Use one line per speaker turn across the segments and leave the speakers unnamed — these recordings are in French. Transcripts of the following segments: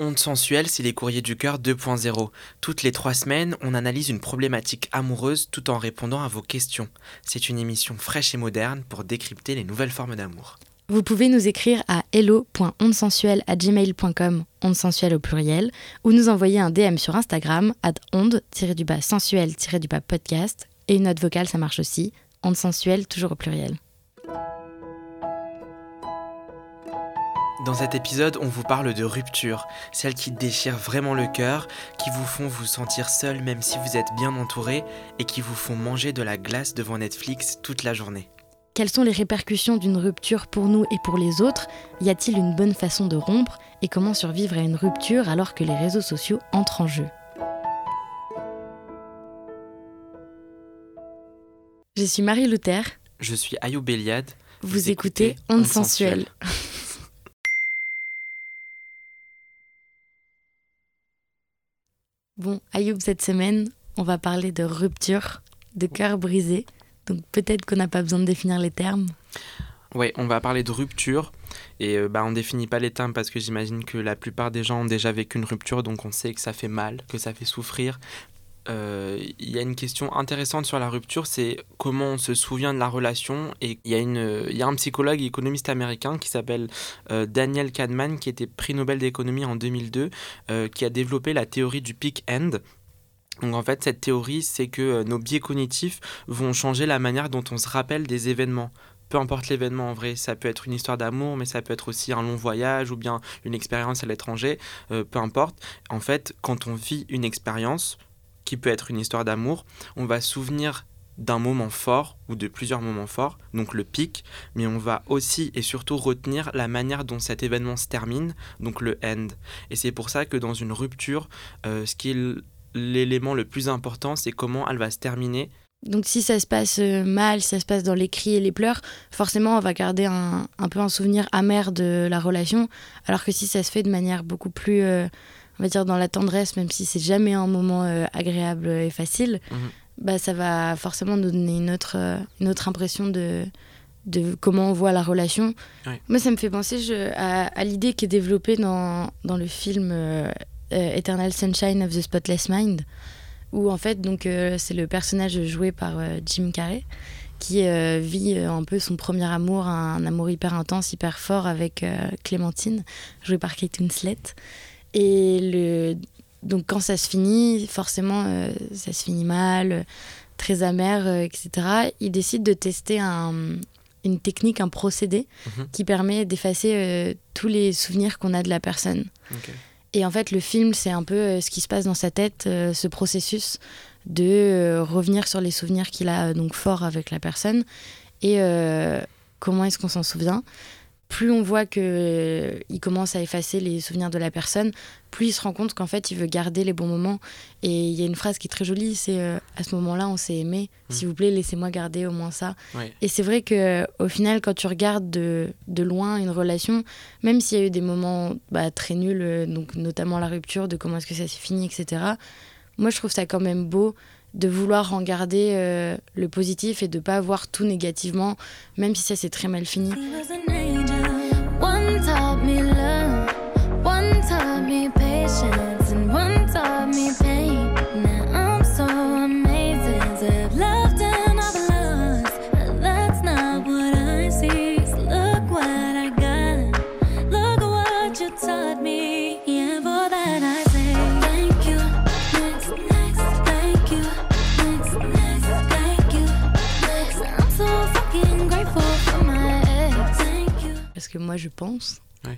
Onde sensuelle, c'est les courriers du cœur 2.0. Toutes les trois semaines, on analyse une problématique amoureuse tout en répondant à vos questions. C'est une émission fraîche et moderne pour décrypter les nouvelles formes d'amour.
Vous pouvez nous écrire à hello.ondesensuelle@gmail.com, onde sensuelle au pluriel, ou nous envoyer un DM sur Instagram at onde-sensuelle-podcast et une note vocale, ça marche aussi, onde sensuelle toujours au pluriel.
Dans cet épisode, on vous parle de rupture, celles qui déchirent vraiment le cœur, qui vous font vous sentir seul même si vous êtes bien entouré et qui vous font manger de la glace devant Netflix toute la journée.
Quelles sont les répercussions d'une rupture pour nous et pour les autres? Y a-t-il une bonne façon de rompre? Et comment survivre à une rupture alors que les réseaux sociaux entrent en jeu? Je suis Marie Luther.
Je suis Ayoub Eliade.
Vous, écoutez Onde Sensuelle. Bon, Ayoub, cette semaine, on va parler de rupture, de cœur brisé. Donc peut-être qu'on n'a pas besoin de définir les termes.
Oui, on va parler de rupture. Et euh, bah, on ne définit pas les termes parce que j'imagine que la plupart des gens ont déjà vécu une rupture, donc on sait que ça fait mal, que ça fait souffrir. Euh, il y a une question intéressante sur la rupture, c'est comment on se souvient de la relation. Et il y, a il y a un psychologue et économiste américain qui s'appelle euh, Daniel Kahneman, qui était prix Nobel d'économie en 2002, qui a développé la théorie du peak end. Donc en fait, cette théorie, c'est que nos biais cognitifs vont changer la manière dont on se rappelle des événements peu importe l'événement en vrai, ça peut être une histoire d'amour, mais ça peut être aussi un long voyage ou bien une expérience à l'étranger, peu importe. En fait, quand on vit une expérience, qui peut être une histoire d'amour, on va souvenir d'un moment fort ou de plusieurs moments forts, donc le pic, mais on va aussi et surtout retenir la manière dont cet événement se termine, donc le end. Et c'est pour ça que dans une rupture, euh, ce qui est l'élément le plus important, c'est comment elle va se terminer.
Donc si ça se passe euh, mal, si ça se passe dans les cris et les pleurs, forcément on va garder un, peu un souvenir amer de la relation, alors que si ça se fait de manière beaucoup plus... Euh, on va dire, dans la tendresse, même si c'est jamais un moment euh, agréable et facile, mhm. bah, ça va forcément nous donner une autre, une autre impression de, de comment on voit la relation. Moi, ça me fait penser je, à, l'idée qui est développée dans, dans le film euh, Eternal Sunshine of the Spotless Mind, où en fait, donc, c'est le personnage joué par Jim Carrey qui vit un peu son premier amour, un, amour hyper intense, hyper fort avec Clémentine, jouée par Kate Winslet. Et le, donc quand ça se finit, forcément, euh, ça se finit mal, très amer, euh, etc. Il décide de tester un, une technique, un procédé mhm. qui permet d'effacer euh, tous les souvenirs qu'on a de la personne. Et en fait, le film, c'est un peu ce qui se passe dans sa tête, ce processus de revenir sur les souvenirs qu'il a donc forts avec la personne. Et comment est-ce qu'on s'en souvient? Plus on voit qu'il euh, commence à effacer les souvenirs de la personne, plus il se rend compte qu'en fait, il veut garder les bons moments. Et il y a une phrase qui est très jolie, c'est euh, à ce moment-là, on s'est aimé. Mmh. S'il vous plaît, laissez-moi garder au moins ça. Et c'est vrai que au final, quand tu regardes de, de loin une relation, même s'il y a eu des moments bah, très nuls, euh, donc notamment la rupture, de comment est-ce que ça s'est fini, etc. Moi, je trouve ça quand même beau de vouloir en garder le positif et de pas voir tout négativement, même si ça s'est très mal fini.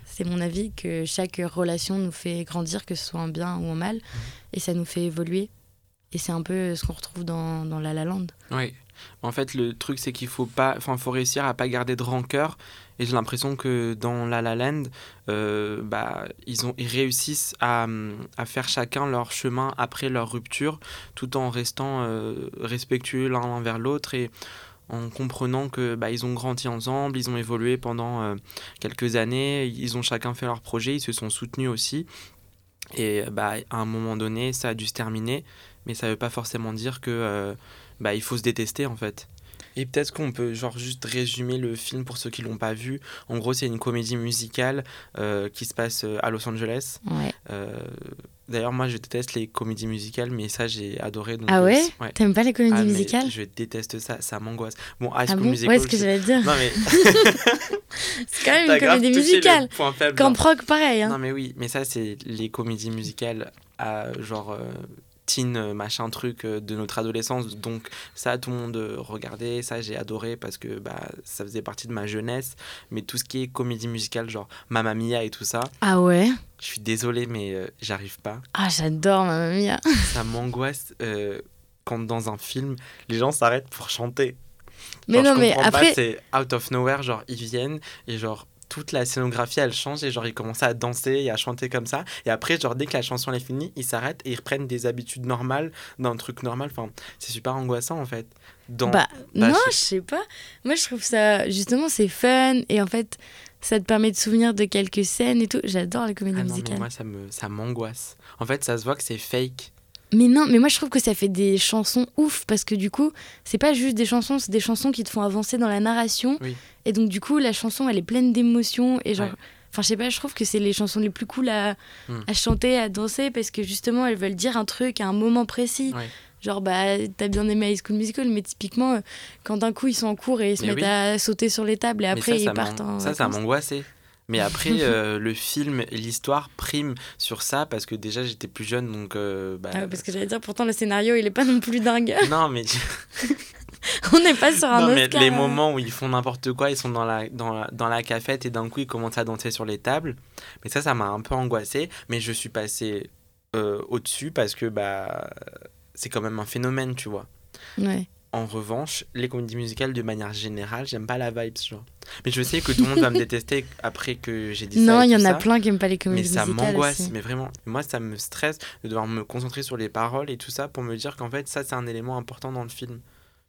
C'est mon avis que chaque relation nous fait grandir, que ce soit en bien ou en mal, mhm. et ça nous fait évoluer. Et c'est un peu ce qu'on retrouve dans, dans, La La Land.
Oui. En fait, le truc, c'est qu'il faut pas, enfin, faut réussir à pas garder de rancœur. Et j'ai l'impression que dans La La Land, euh, bah, ils, ont, ils réussissent à, à, faire chacun leur chemin après leur rupture, tout en restant euh, respectueux l'un envers l'autre. Et en comprenant que bah, ils ont grandi ensemble, ils ont évolué pendant euh, quelques années, ils ont chacun fait leur projet, ils se sont soutenus aussi. Et bah, à un moment donné, ça a dû se terminer, mais ça veut pas forcément dire que euh, bah, il faut se détester en fait. Et peut-être qu'on peut genre juste résumer le film pour ceux qui l'ont pas vu. En gros, c'est une comédie musicale euh, qui se passe euh, à Los Angeles.
Ouais.
Euh, D'ailleurs, moi, je déteste les comédies musicales, mais ça, j'ai adoré. Donc,
Ah ouais?
ouais.
T'aimes pas les comédies
Ah,
musicales?
Je déteste ça, ça m'angoisse. Bon, High
Ah
School
bon?
Musical.
Ouais, ce que j'allais te dire.
Non, mais
C'est quand même une comédie musicale.
point faible,
Camp
genre.
Rock, pareil. Hein.
Non, mais oui, mais ça, c'est les comédies musicales à genre. euh, teen euh, machin truc euh, de notre adolescence. Donc ça tout le monde euh, regardait. Ça j'ai adoré parce que bah ça faisait partie de ma jeunesse. Mais tout ce qui est comédie musicale genre Mamma Mia et tout ça
Ah ouais?
je suis désolé mais euh, j'arrive pas.
Ah, j'adore Mamma Mia.
ça m'angoisse euh, quand dans un film les gens s'arrêtent pour chanter.
Mais
Genre,
non, mais après.
c'est out of nowhere, genre ils viennent et genre toute la scénographie elle change et genre ils commencent à danser et à chanter comme ça et après genre dès que la chanson elle est finie ils s'arrêtent et ils reprennent des habitudes normales d'un truc normal enfin c'est super angoissant en fait dans
Bah,
bah,
non,
je-
sais pas. Moi, je trouve ça. Justement, c'est fun. Et en fait, ça te permet de souvenir de quelques scènes et tout. J'adore les comédies
ah non mais
musicales.
moi ça me ça m'angoisse en fait ça se voit que c'est fake
Mais non, mais moi je trouve que ça fait des chansons ouf parce que du coup, c'est pas juste des chansons, c'est des chansons qui te font avancer dans la narration.
Oui.
Et donc du coup, la chanson elle est pleine d'émotions et genre.
Ouais.
Enfin, je sais pas, je trouve que c'est les chansons les plus cool à,
Hmm.
à chanter, à danser parce que justement elles veulent dire un truc à un moment précis.
Ouais.
Genre, bah, t'as bien aimé High School Musical, mais typiquement, euh, quand d'un coup ils sont en cours et ils se
Mais
mettent
oui.
à sauter sur les tables et
mais
après
ça,
ils
ça
partent en.
ça ça m'angoissait mais après euh, le film et l'histoire priment sur ça parce que déjà j'étais plus jeune donc euh, bah,
Ah parce que j'allais dire, pourtant le scénario il est pas non plus dingue.
non mais
On n'est pas sur un
Non, mais
Oscar.
les
euh.
moments où ils font n'importe quoi, ils sont dans la, dans, la, dans la cafette et d'un coup ils commencent à danser sur les tables. Mais ça, ça m'a un peu angoissé. Mais je suis passé euh, au-dessus parce que bah, c'est quand même un phénomène, tu vois.
Ouais.
En revanche, les comédies musicales, de manière générale, j'aime pas la vibe, genre. Mais je sais que tout le monde va me détester après que j'ai dit ça.
Non, il y en a
ça.
plein qui aiment pas les
Mais
comédies
ça
musicales.
m'angoisse,
aussi.
mais vraiment. Moi, ça me stresse de devoir me concentrer sur les paroles et tout ça pour me dire qu'en fait, ça, c'est un élément important dans le film.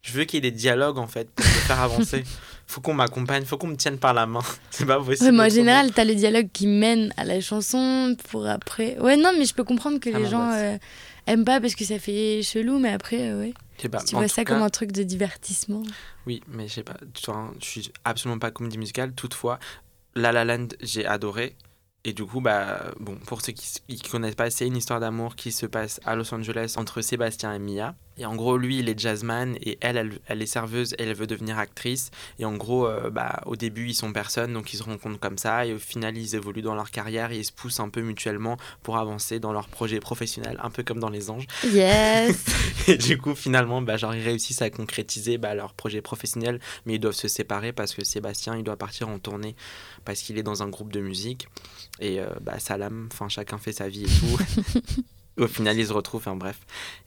Je veux qu'il y ait des dialogues, en fait, pour me faire avancer. Faut qu'on m'accompagne, faut qu'on me tienne par la main. C'est pas possible.
Ouais, mais en général, t'as le dialogue qui mène à la chanson pour après. Ouais, non, mais je peux comprendre que
Ça
les gens
m'angoisse.
euh, aiment pas parce que ça fait chelou, mais après, euh, ouais.
Pas,
tu
en
vois ça
cas,
comme un truc de divertissement.
Oui, mais je sais pas. vois, je suis absolument pas comédie musicale. Toutefois, La La Land, j'ai adoré. Et du coup, bah, bon, pour ceux qui ne connaissent pas, c'est une histoire d'amour qui se passe à Los Angeles entre Sébastien et Mia. Et en gros, lui, il est jazzman et elle, elle, elle est serveuse et elle veut devenir actrice. Et en gros, euh, bah, au début, ils sont personne, donc ils se rencontrent comme ça. Et au final, ils évoluent dans leur carrière et ils se poussent un peu mutuellement pour avancer dans leur projet professionnel, un peu comme dans Les Anges.
Yes
Et du coup, finalement, bah, genre, ils réussissent à concrétiser bah, leur projet professionnel, mais ils doivent se séparer parce que Sébastien, il doit partir en tournée parce qu'il est dans un groupe de musique. Et euh, bah, Salam, enfin, chacun fait sa vie et tout. Au final, ils se retrouvent, enfin bref.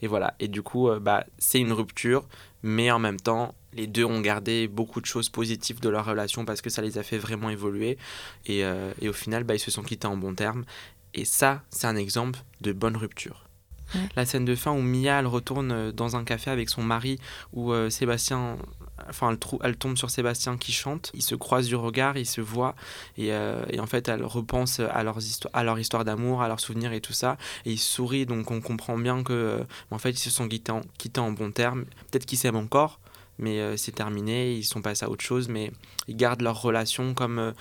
Et voilà. Et du coup, euh, bah, c'est une rupture, mais en même temps, les deux ont gardé beaucoup de choses positives de leur relation parce que ça les a fait vraiment évoluer. Et, euh, et au final, bah, ils se sont quittés en bons termes. Et ça, c'est un exemple de bonne rupture.
Ouais.
La scène de fin où Mia, elle retourne euh, dans un café avec son mari, où euh, Sébastien, enfin, elle, tombe sur Sébastien qui chante. Ils se croisent du regard, ils se voient, et, euh, en fait, elle repense à, leurs à leur histoire d'amour, à leurs souvenirs et tout ça. Et ils sourient, donc on comprend bien que, euh, en fait, ils se sont quittés en, quittés en bons termes. Peut-être qu'ils s'aiment encore, mais euh, c'est terminé, ils sont passés à autre chose, mais ils gardent leur relation comme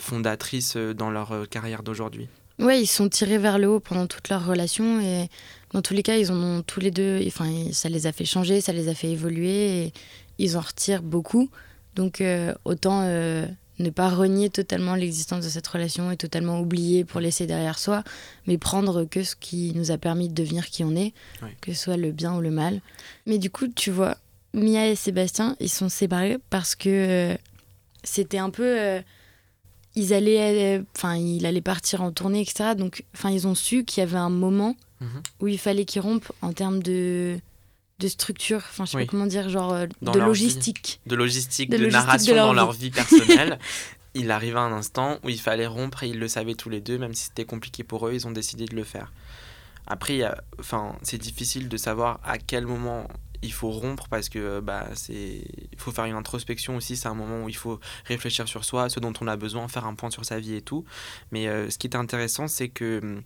fondatrice dans leur carrière d'aujourd'hui.
Ouais, ils sont tirés vers le haut pendant toute leur relation et dans tous les cas, ils en ont tous les deux. Enfin, ça les a fait changer, ça les a fait évoluer ils en retirent beaucoup. Donc, euh, autant euh, ne pas renier totalement l'existence de cette relation et totalement oublier pour laisser derrière soi, mais prendre que ce qui nous a permis de devenir qui on est, que ce soit le bien ou le mal. Mais du coup, tu vois, Mia et Sébastien, ils sont séparés parce que euh, c'était un peu. ils allaient, enfin, il allait partir en tournée, etc. Donc, enfin, ils ont su qu'il y avait un moment
Mhm.
où il fallait qu'ils rompent en termes de de structure, enfin je sais
Oui.
pas comment dire, genre euh,
Dans
de logistique.
de logistique,
De
de,
logistique de
narration
leur
dans
vie.
leur vie personnelle. il arriva un instant où il fallait rompre et ils le savaient tous les deux, même si c'était compliqué pour eux, ils ont décidé de le faire. Après, a- enfin, c'est difficile de savoir à quel moment il faut rompre parce que bah, c'est il faut faire une introspection aussi. C'est un moment où il faut réfléchir sur soi, ce dont on a besoin, faire un point sur sa vie et tout. Mais euh, ce qui est intéressant, c'est que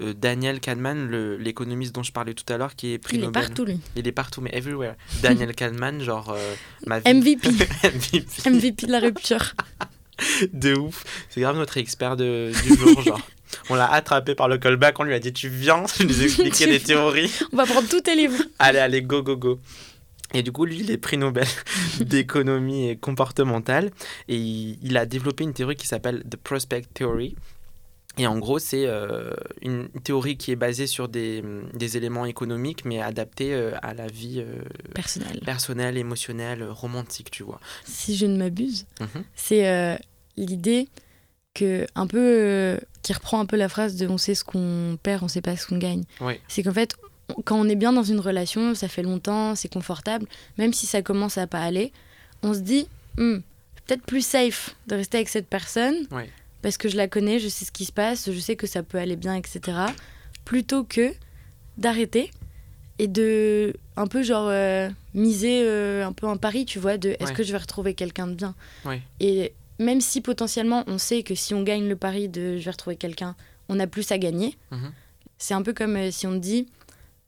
euh, Daniel Kahneman, l'économiste dont je parlais tout à l'heure, qui est
prix il est partout, lui.
Il est partout, mais everywhere. Daniel Kahneman, genre euh,
ma vie. MVP. MVP. MVP de la rupture.
de ouf. C'est grave notre expert de, du jour, genre. On l'a attrapé par le callback, on lui a dit tu viens, tu nous expliquer des théories.
On va prendre tous tes livres.
Allez, allez, go, go, go. Et du coup, lui, il est prix Nobel d'économie comportementale. Et il, a développé une théorie qui s'appelle The Prospect Theory. Et en gros, c'est euh, une théorie qui est basée sur des, des éléments économiques, mais adaptés euh, à la vie euh,
personnelle.
personnelle, émotionnelle, romantique, tu vois.
Si je ne m'abuse, mhm. c'est l'idée que un peu qui reprend un peu la phrase de on sait ce qu'on perd, on sait pas ce qu'on gagne. C'est qu'en fait, quand on est bien dans une relation, ça fait longtemps, c'est confortable, même si ça commence à pas aller, on se dit hmm, peut-être plus safe de rester avec cette personne parce que je la connais, je sais ce qui se passe, je sais que ça peut aller bien, etc. Plutôt que d'arrêter et de un peu genre euh, miser euh, un peu un pari, tu vois, de est-ce que je vais retrouver quelqu'un de bien. Et même si potentiellement on sait que si on gagne le pari de je vais retrouver quelqu'un, on a plus à gagner. Mhm. C'est un peu comme euh, si on te dit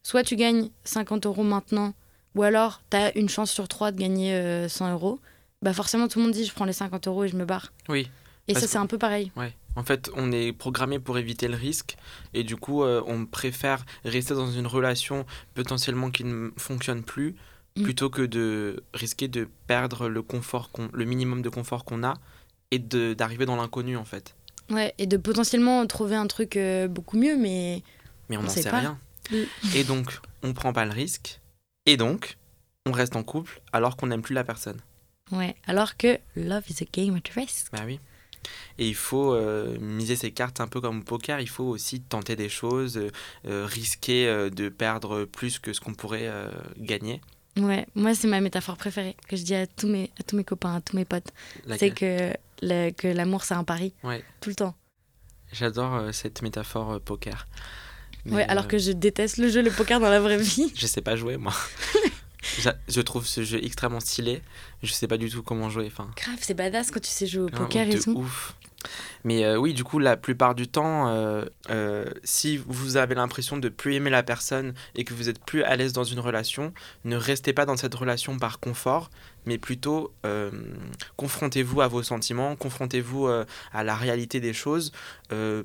soit tu gagnes 50 euros maintenant, ou alors tu as une chance sur trois de gagner 100 euh, euros. Bah forcément, tout le monde dit je prends les 50 euros et je me barre.
Oui.
Et ça, c'est un peu pareil.
Ouais. En fait, on est programmé pour éviter le risque et du coup, euh, on préfère rester dans une relation potentiellement qui ne fonctionne plus mm. plutôt que de risquer de perdre le confort, le minimum de confort qu'on a et d'arriver dans l'inconnu en fait.
Ouais, et de potentiellement trouver un truc euh, beaucoup mieux, mais.
Mais on n'en sait, rien. Et donc, on prend pas le risque. Et donc, on reste en couple alors qu'on n'aime plus la personne.
Ouais, alors que love is a game of risk.
Bah oui. Et il faut euh, miser ses cartes un peu comme au poker. Il faut aussi tenter des choses, euh, risquer de perdre plus que ce qu'on pourrait gagner.
Ouais, moi c'est ma métaphore préférée que je dis à tous mes, à tous mes copains, à tous mes potes. C'est que, que l'amour c'est un pari. Ouais. Tout le temps.
J'adore euh, cette métaphore euh, poker.
ouais, alors euh, que je déteste le jeu, le poker dans la vraie vie.
je sais pas jouer moi. je trouve ce jeu extrêmement stylé. Je sais pas du tout comment jouer. Enfin.
Grave, c'est badass quand tu sais jouer au poker et tout.
Ouf. Mais euh, oui, du coup, la plupart du temps, euh, euh, si vous avez l'impression de plus aimer la personne et que vous êtes plus à l'aise dans une relation, ne restez pas dans cette relation par confort, mais plutôt confrontez-vous à vos sentiments, confrontez-vous à la réalité des choses,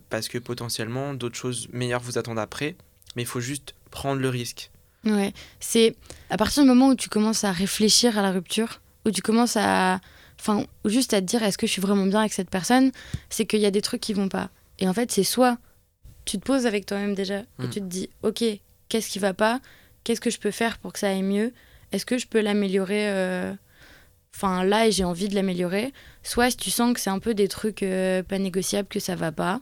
parce que potentiellement d'autres choses meilleures vous attendent après, mais il faut juste prendre le risque.
Ouais, c'est à partir du moment où tu commences à réfléchir à la rupture, où tu commences à enfin, juste à te dire est-ce que je suis vraiment bien avec cette personne, c'est qu'il y a des trucs qui vont pas. Et en fait, c'est soit tu te poses avec toi-même déjà et mm. tu te dis ok, qu'est-ce qui va pas? Qu'est-ce que je peux faire pour que ça aille mieux? Est-ce que je peux l'améliorer euh, Enfin, là, j'ai envie de l'améliorer. Soit si tu sens que c'est un peu des trucs euh, pas négociables, que ça va pas,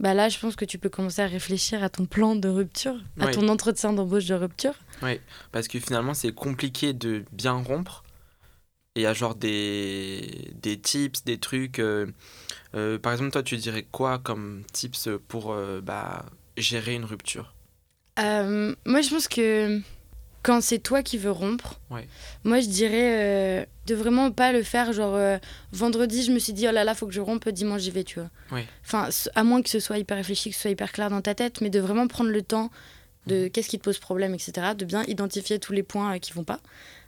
bah là, je pense que tu peux commencer à réfléchir à ton plan de rupture, à ton entretien d'embauche de rupture.
Oui, parce que finalement, c'est compliqué de bien rompre il y a genre des, des tips, des trucs. Euh, euh, par exemple, toi, tu dirais quoi comme tips pour bah, gérer une rupture?
Moi, je pense que quand c'est toi qui veux rompre, moi, je dirais de vraiment pas le faire. Genre, vendredi, je me suis dit, oh là là, faut que je rompe, dimanche, j'y vais, tu vois. Enfin, à moins que ce soit hyper réfléchi, que ce soit hyper clair dans ta tête, mais de vraiment prendre le temps de mmh. qu'est-ce qui te pose problème, etc. De bien identifier tous les points qui vont pas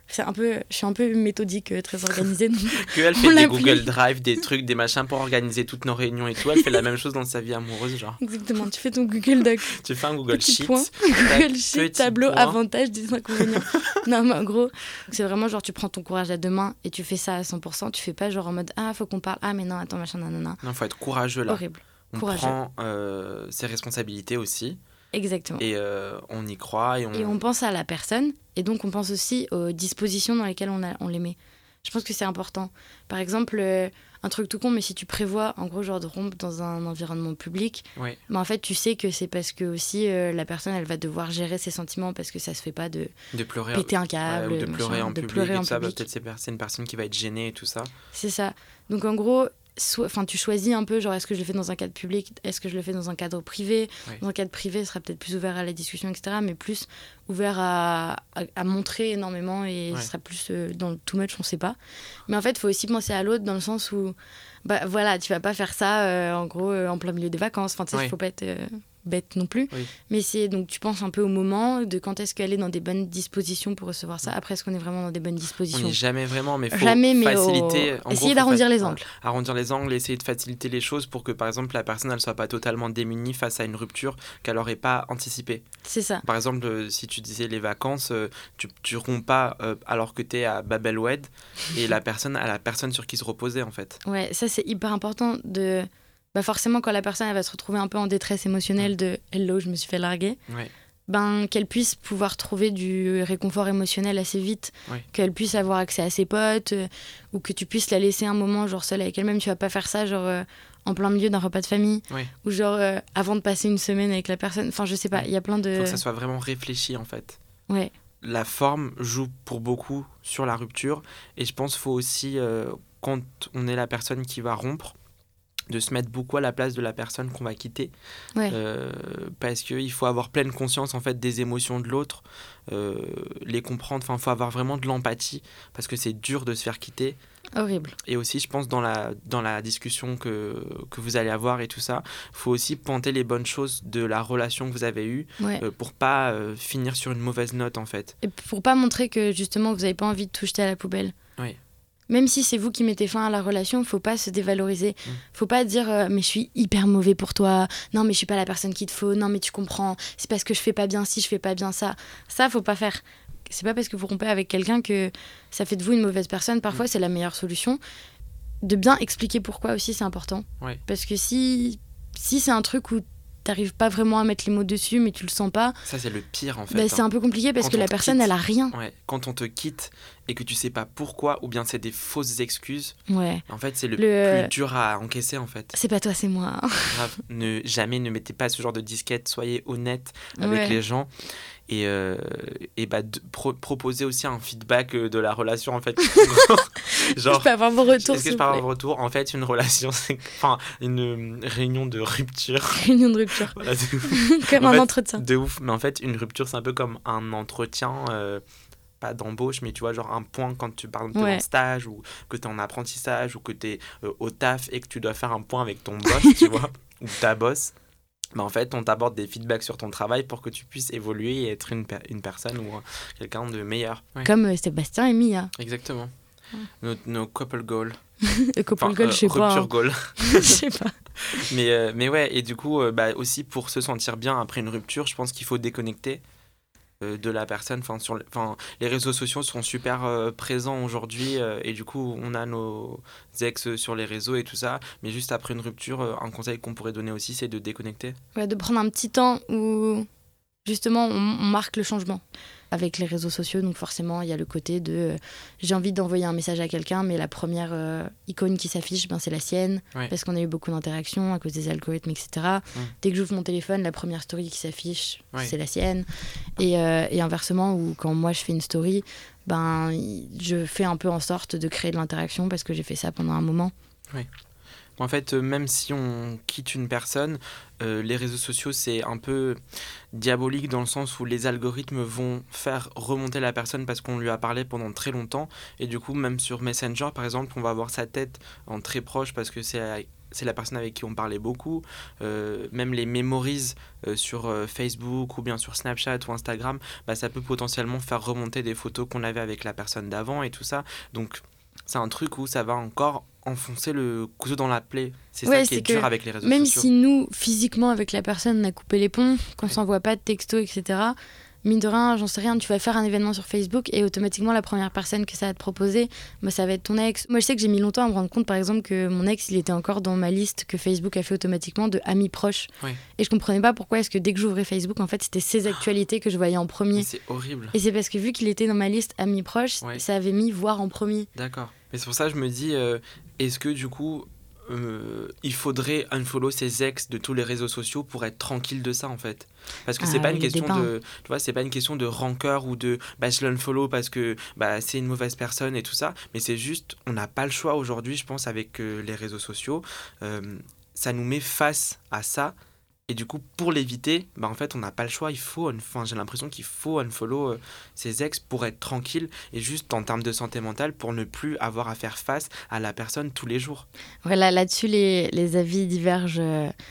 c'est un peu, je suis un peu méthodique, euh, très organisée.
que elle fait des Google Drive, des trucs, des machins pour organiser toutes nos réunions et tout. Elle fait la même chose dans sa vie amoureuse, genre.
Exactement. Tu fais ton Google Doc.
tu fais un Google Sheet.
Google Sheet, tableau, avantage, des inconvénients. non, mais en gros, c'est vraiment genre tu prends ton courage à deux mains et tu fais ça à 100%. Tu fais pas genre en mode ah faut qu'on parle ah mais non attends machin nanana.
Non, faut être courageux là.
Horrible.
On
courageux.
prend euh, ses responsabilités aussi.
Exactement.
Et euh, on y croit. Et on...
et on pense à la personne. Et donc, on pense aussi aux dispositions dans lesquelles on, a, on les met. Je pense que c'est important. Par exemple, euh, un truc tout con, mais si tu prévois, en gros, genre de rompre dans un environnement public, mais bah, en fait, tu sais que c'est parce que aussi euh, la personne, elle va devoir gérer ses sentiments parce que ça se fait pas de,
de pleurer,
péter un câble,
ou de pleurer en de public. Pleurer en ça, peut-être c'est une personne qui va être gênée et tout ça.
C'est ça. Donc, en gros, enfin tu choisis un peu genre est-ce que je le fais dans un cadre public est-ce que je le fais dans un cadre privé? Dans un cadre privé ce sera peut-être plus ouvert à la discussion etc mais plus ouvert à, à, montrer énormément et ce sera plus euh, dans le too much on sait pas. Mais en fait il faut aussi penser à l'autre dans le sens où bah voilà tu vas pas faire ça euh, en gros euh, en plein milieu des vacances. Enfin tu sais il faut pas être bête non plus. Mais c'est donc tu penses un peu au moment de quand est-ce qu'elle est dans des bonnes dispositions pour recevoir ça. Après, est-ce qu'on est vraiment dans des bonnes dispositions? On
n'est jamais vraiment, mais faut jamais, mais faciliter.
essayer d'arrondir les angles.
Arrondir les angles, essayer de faciliter les choses pour que par exemple la personne ne soit pas totalement démunie face à une rupture qu'elle n'aurait pas anticipée.
C'est ça.
Par exemple, euh, si tu disais les vacances, euh, tu, tu romps pas euh, alors que tu es à Babelwed et la personne a la personne sur qui se reposer en fait.
Ouais, ça c'est hyper important de bah forcément, quand la personne elle va se retrouver un peu en détresse émotionnelle de Hello, je me suis fait larguer, ben, qu'elle puisse pouvoir trouver du réconfort émotionnel assez vite, qu'elle puisse avoir accès à ses potes, euh, ou que tu puisses la laisser un moment genre seule avec elle-même. Tu vas pas faire ça genre euh, en plein milieu d'un repas de famille, ou genre euh, avant de passer une semaine avec la personne. Enfin, je sais pas, il y a plein de.
Faut que ça soit vraiment réfléchi en fait.
Ouais.
La forme joue pour beaucoup sur la rupture, et je pense qu'il faut aussi, quand on est la personne qui va rompre, de se mettre beaucoup à la place de la personne qu'on va quitter. Euh, parce qu'il faut avoir pleine conscience en fait des émotions de l'autre euh, les comprendre. Enfin il faut avoir vraiment de l'empathie parce que c'est dur de se faire quitter.
Horrible.
Et aussi je pense dans la dans la discussion que, que vous allez avoir et tout ça faut aussi pointer les bonnes choses de la relation que vous avez eue euh, pour pas finir sur une mauvaise note en fait.
Et pour pas montrer que justement vous n'avez pas envie de tout jeter à la poubelle.
Oui
même si c'est vous qui mettez fin à la relation, faut pas se dévaloriser. Mm. Faut pas dire euh, mais je suis hyper mauvais pour toi. Non mais je suis pas la personne qu'il te faut. Non mais tu comprends. C'est parce que je fais pas bien ci, je fais pas bien ça. Ça faut pas faire. C'est pas parce que vous rompez avec quelqu'un que ça fait de vous une mauvaise personne. Parfois mm. c'est la meilleure solution. De bien expliquer pourquoi aussi c'est important. Parce que si si c'est un truc où t'arrives pas vraiment à mettre les mots dessus, mais tu le sens pas.
Ça, c'est le pire en fait.
Bah, c'est
hein.
un peu compliqué parce que la personne, elle a rien.
Ouais. Quand on te quitte et que tu sais pas pourquoi, ou bien c'est des fausses excuses,
ouais.
en fait, c'est le, plus dur à encaisser en fait.
C'est pas toi, c'est moi.
Grave. Ne, jamais ne mettez pas ce genre de disquette, soyez honnête avec les gens et, euh, et bah, proposer aussi un feedback euh, de la relation en fait.
Genre je peux avoir vos retours
est-ce que je peux avoir vos retours en fait une relation c'est enfin une réunion de rupture.
Réunion de rupture. Comme un entretien.
de ouf. Mais en fait une rupture c'est un peu comme un entretien euh, pas d'embauche, mais tu vois, genre un point quand tu parles de ouais. stage ou que tu es en apprentissage ou que tu es au taf et que tu dois faire un point avec ton boss, tu vois, ou ta boss en fait, on t'apporte des feedbacks sur ton travail pour que tu puisses évoluer et être une, une personne ou quelqu'un de meilleur.
Comme euh, Sébastien et Mia.
Exactement. Nos, couple goals.
couple goals, je sais pas.
Rupture goal.
je sais pas.
mais, euh, mais ouais, et du coup, euh, bah, aussi pour se sentir bien après une rupture, je pense qu'il faut déconnecter. Euh, de la personne. Enfin, sur, enfin, les réseaux sociaux sont super euh, présents aujourd'hui euh, et du coup, on a nos ex sur les réseaux et tout ça. Mais juste après une rupture, un conseil qu'on pourrait donner aussi, c'est de déconnecter.
Ouais, de prendre un petit temps où justement on marque le changement avec les réseaux sociaux. Donc forcément, il y a le côté de euh, j'ai envie d'envoyer un message à quelqu'un, mais la première euh, icône qui s'affiche, ben, c'est la sienne, parce qu'on a eu beaucoup d'interactions à cause des algorithmes, etc. Dès que j'ouvre mon téléphone, la première story qui s'affiche, c'est la sienne. Et, euh, et, inversement, où quand moi je fais une story, ben, je fais un peu en sorte de créer de l'interaction parce que j'ai fait ça pendant un moment.
En fait, même si on quitte une personne, euh, les réseaux sociaux, c'est un peu diabolique dans le sens où les algorithmes vont faire remonter la personne parce qu'on lui a parlé pendant très longtemps. Et du coup, même sur Messenger, par exemple, on va avoir sa tête en très proche parce que c'est la personne avec qui on parlait beaucoup. Euh, même les memories euh, sur Facebook ou bien sur Snapchat ou Instagram, bah, ça peut potentiellement faire remonter des photos qu'on avait avec la personne d'avant et tout ça. Donc c'est un truc où ça va encore enfoncer le couteau dans la plaie. C'est ça qui est, dur avec les réseaux
même
sociaux.
Même si nous, physiquement, avec la personne, on a coupé les ponts, qu'on s'envoie pas de texto, etc., mine de rien, j'en sais rien, tu vas faire un événement sur Facebook et automatiquement la première personne que ça va te proposer, bah, ça va être ton ex. Moi je sais que j'ai mis longtemps à me rendre compte par exemple que mon ex il était encore dans ma liste que Facebook a fait automatiquement de amis proches. Et je comprenais pas pourquoi est-ce que dès que j'ouvrais Facebook en fait c'était ses actualités que je voyais en premier.
C'est horrible.
Et c'est parce que vu qu'il était dans ma liste amis proches, ça avait mis voir en premier.
D'accord. Mais c'est pour ça que je me dis, euh, est-ce que du coup euh, il faudrait unfollow ses ex de tous les réseaux sociaux pour être tranquille de ça en fait. Parce que c'est
Ah,
pas une question de tu vois c'est pas une question de rancœur ou de bah je l'unfollow parce que bah c'est une mauvaise personne et tout ça. Mais c'est juste on n'a pas le choix aujourd'hui je pense avec euh, les réseaux sociaux. Euh, ça nous met face à ça et du coup pour l'éviter bah en fait on n'a pas le choix il faut enfin j'ai l'impression qu'il faut unfollow euh, ses ex pour être tranquille et juste en termes de santé mentale pour ne plus avoir à faire face à la personne tous les jours
Voilà, là-dessus, les, les avis divergent.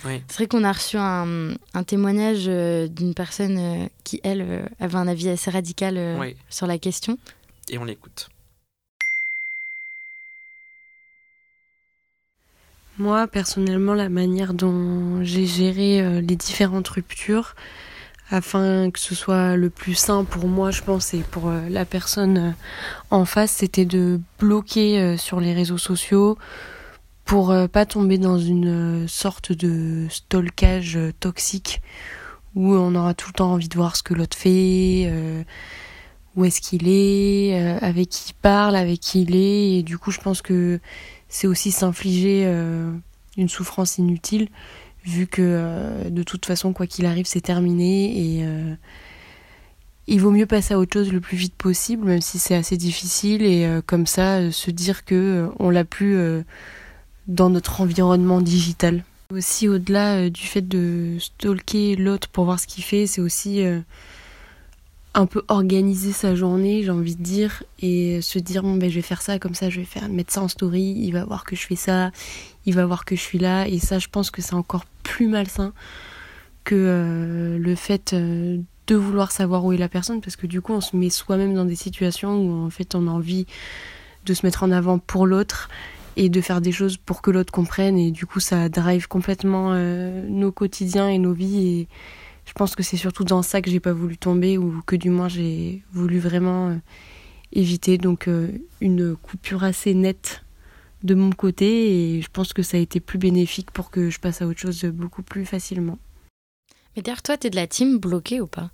Oui.
C'est vrai qu'on a reçu un, un témoignage euh, d'une personne euh, qui, elle, avait un avis assez radical
Oui.
sur la question.
et on l'écoute
Moi, personnellement, la manière dont j'ai géré euh, les différentes ruptures, afin que ce soit le plus sain pour moi, je pense, et pour euh, la personne euh, en face, c'était de bloquer sur les réseaux sociaux pour pas tomber dans une sorte de stalkage toxique où on aura tout le temps envie de voir ce que l'autre fait, où est-ce qu'il est, avec qui il parle, avec qui il est, et du coup, je pense que c'est aussi s'infliger euh, une souffrance inutile, vu que euh, de toute façon, quoi qu'il arrive, c'est terminé et euh, il vaut mieux passer à autre chose le plus vite possible, même si c'est assez difficile, et comme ça, se dire que euh, on l'a plus dans notre environnement digital. Aussi, au-delà du fait de stalker l'autre pour voir ce qu'il fait, c'est aussi un peu organiser sa journée, j'ai envie de dire, et se dire bon ben je vais faire ça comme ça, je vais faire mettre ça en story, il va voir que je fais ça, il va voir que je suis là, et ça je pense que c'est encore plus malsain que euh, le fait euh, de vouloir savoir où est la personne, parce que du coup on se met soi-même dans des situations où en fait on a envie de se mettre en avant pour l'autre et de faire des choses pour que l'autre comprenne, et du coup ça drive complètement euh, nos quotidiens et nos vies, et je pense que c'est surtout dans ça que j'ai pas voulu tomber ou que du moins j'ai voulu vraiment euh, éviter. Donc euh, une coupure assez nette de mon côté et je pense que ça a été plus bénéfique pour que je passe à autre chose beaucoup plus facilement.
Mais d'ailleurs, toi, t'es de la team bloquée ou pas?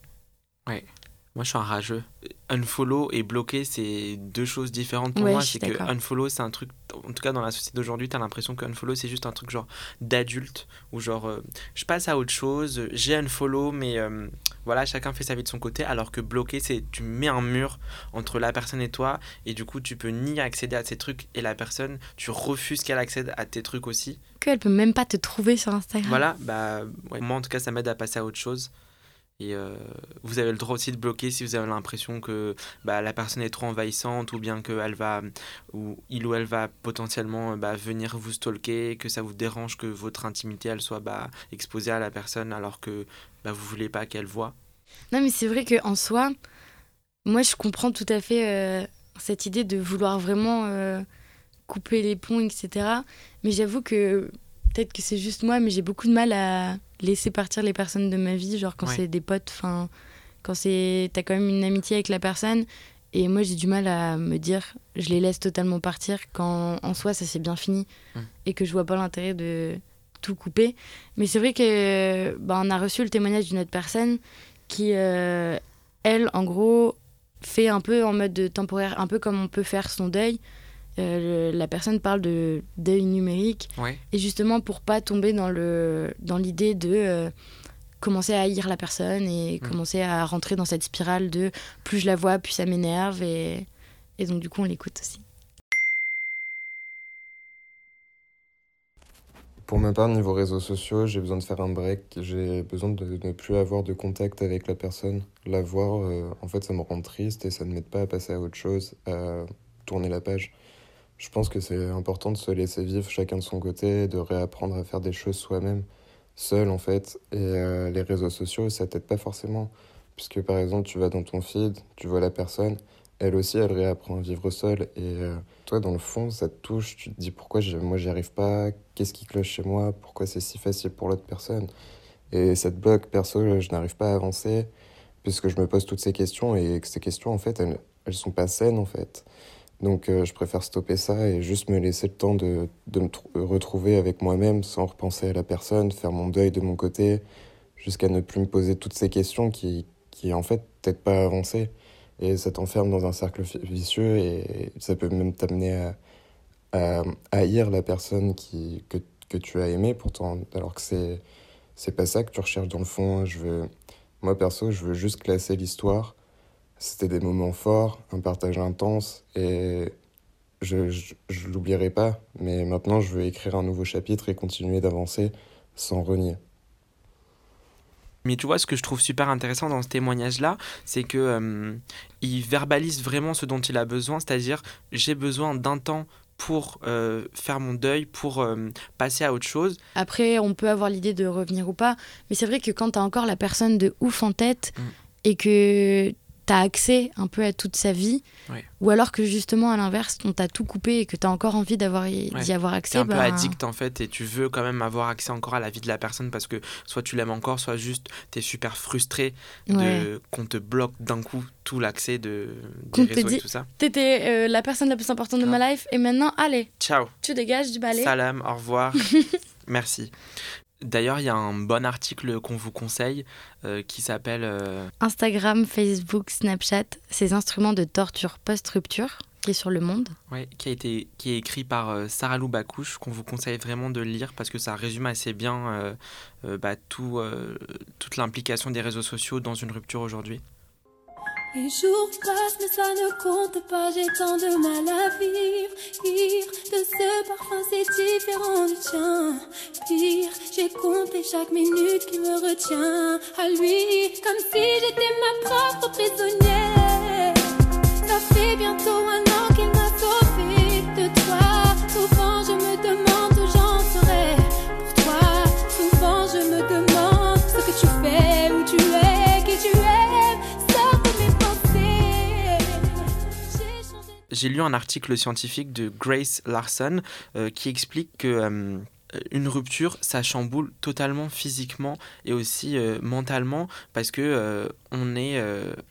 Moi, je suis un rageux. Unfollow et bloquer, c'est deux choses différentes pour
Ouais,
moi. C'est que unfollow, c'est un truc, en tout cas dans la société d'aujourd'hui, t'as l'impression que unfollow, c'est juste un truc genre d'adulte, ou genre, euh, je passe à autre chose, j'ai unfollow, mais euh, voilà, chacun fait sa vie de son côté, alors que bloquer, c'est tu mets un mur entre la personne et toi, et du coup, tu peux ni accéder à ces trucs, et la personne, tu refuses qu'elle accède à tes trucs aussi.
Qu'elle peut même pas te trouver sur Instagram.
Voilà, bah, ouais, moi en tout cas, ça m'aide à passer à autre chose. Et euh, vous avez le droit aussi de bloquer si vous avez l'impression que bah, la personne est trop envahissante ou bien qu'elle va, ou il ou elle va potentiellement bah, venir vous stalker, que ça vous dérange que votre intimité elle soit bah, exposée à la personne alors que bah, vous voulez pas qu'elle voit.
Non, mais c'est vrai qu'en soi, moi, je comprends tout à fait euh, cette idée de vouloir vraiment euh, couper les ponts, etc. Mais j'avoue que peut-être que c'est juste moi, mais j'ai beaucoup de mal à laisser partir les personnes de ma vie, genre quand
Ouais.
c'est des potes, enfin, quand c'est t'as quand même une amitié avec la personne. Et moi, j'ai du mal à me dire, je les laisse totalement partir quand en soi, ça s'est bien fini et que je vois pas l'intérêt de tout couper. Mais c'est vrai que bah, on a reçu le témoignage d'une autre personne qui, euh, elle, en gros, fait un peu en mode de temporaire, un peu comme on peut faire son deuil. Euh, la personne parle de deuil numérique
Ouais.
et justement pour pas tomber dans le dans l'idée de euh, commencer à haïr la personne et
Mm.
commencer à rentrer dans cette spirale de plus je la vois plus ça m'énerve et et donc du coup on l'écoute aussi.
Pour ma part, niveau réseaux sociaux, j'ai besoin de faire un break. J'ai besoin de ne plus avoir de contact avec la personne. La voir, euh, en fait, ça me rend triste et ça ne m'aide pas à passer à autre chose, à tourner la page. Je pense que c'est important de se laisser vivre chacun de son côté, de réapprendre à faire des choses soi-même, seul en fait. Et euh, les réseaux sociaux, ça t'aide pas forcément. Puisque par exemple, tu vas dans ton feed, tu vois la personne, elle aussi, elle réapprend à vivre seule. Et euh, toi, dans le fond, ça te touche. Tu te dis pourquoi moi, j'y arrive pas, qu'est-ce qui cloche chez moi, pourquoi c'est si facile pour l'autre personne? Et ça te bloque. Perso, je n'arrive pas à avancer puisque je me pose toutes ces questions et que ces questions, en fait, elles, elles sont pas saines, en fait. Donc, euh, je préfère stopper ça et juste me laisser le temps de, de me trou- retrouver avec moi-même sans repenser à la personne, faire mon deuil de mon côté, jusqu'à ne plus me poser toutes ces questions qui, qui en fait, t'aident pas à avancer. Et ça t'enferme dans un cercle vicieux et ça peut même t'amener à, à haïr la personne qui, que, que tu as aimée pourtant, alors que c'est, c'est pas ça que tu recherches dans le fond. Je veux, moi perso, je veux juste classer l'histoire. C'était des moments forts, un partage intense et je, je, je l'oublierai pas. Mais maintenant, je veux écrire un nouveau chapitre et continuer d'avancer sans renier.
Mais tu vois, ce que je trouve super intéressant dans ce témoignage-là, c'est que euh, il verbalise vraiment ce dont il a besoin, c'est-à-dire j'ai besoin d'un temps pour euh, faire mon deuil, pour euh, passer à autre chose.
Après, on peut avoir l'idée de revenir ou pas, mais c'est vrai que quand tu as encore la personne de ouf en tête
Mm.
et que tu as accès un peu à toute sa vie, ou alors que justement à l'inverse, on t'a tout coupé et que tu as encore envie d'avoir d'y
Ouais.
avoir
T'es
accès,
un peu
bah,
addict en fait et tu veux quand même avoir accès encore à la vie de la personne parce que soit tu l'aimes encore, soit juste t'es super frustré
ouais.
de qu'on te bloque d'un coup tout l'accès de, des
te
réseaux et
dit-
tout ça.
T'étais euh, la personne la plus importante de ma life et maintenant, allez,
Ciao,
tu dégages du balai.
salam, au revoir, merci. D'ailleurs, il y a un bon article qu'on vous conseille euh, qui s'appelle euh,
Instagram, Facebook, Snapchat, ces instruments de torture post-rupture qui est sur le monde.
Ouais, qui a été qui est écrit par euh, Sarah Lou Bakouche, qu'on vous conseille vraiment de lire parce que ça résume assez bien bah, tout, toute l'implication des réseaux sociaux dans une rupture aujourd'hui.
Les jours passent, mais ça ne compte pas, j'ai tant de mal à vivre. Rire de ce parfum, c'est différent du tien. Pire, j'ai compté chaque minute qui me retient à lui, comme si j'étais ma propre prisonnière. Ça fait bientôt un an qu'il J'ai
lu un article scientifique de Grace Larson euh, qui explique que euh, une rupture, ça chamboule totalement physiquement et aussi euh, mentalement parce que on est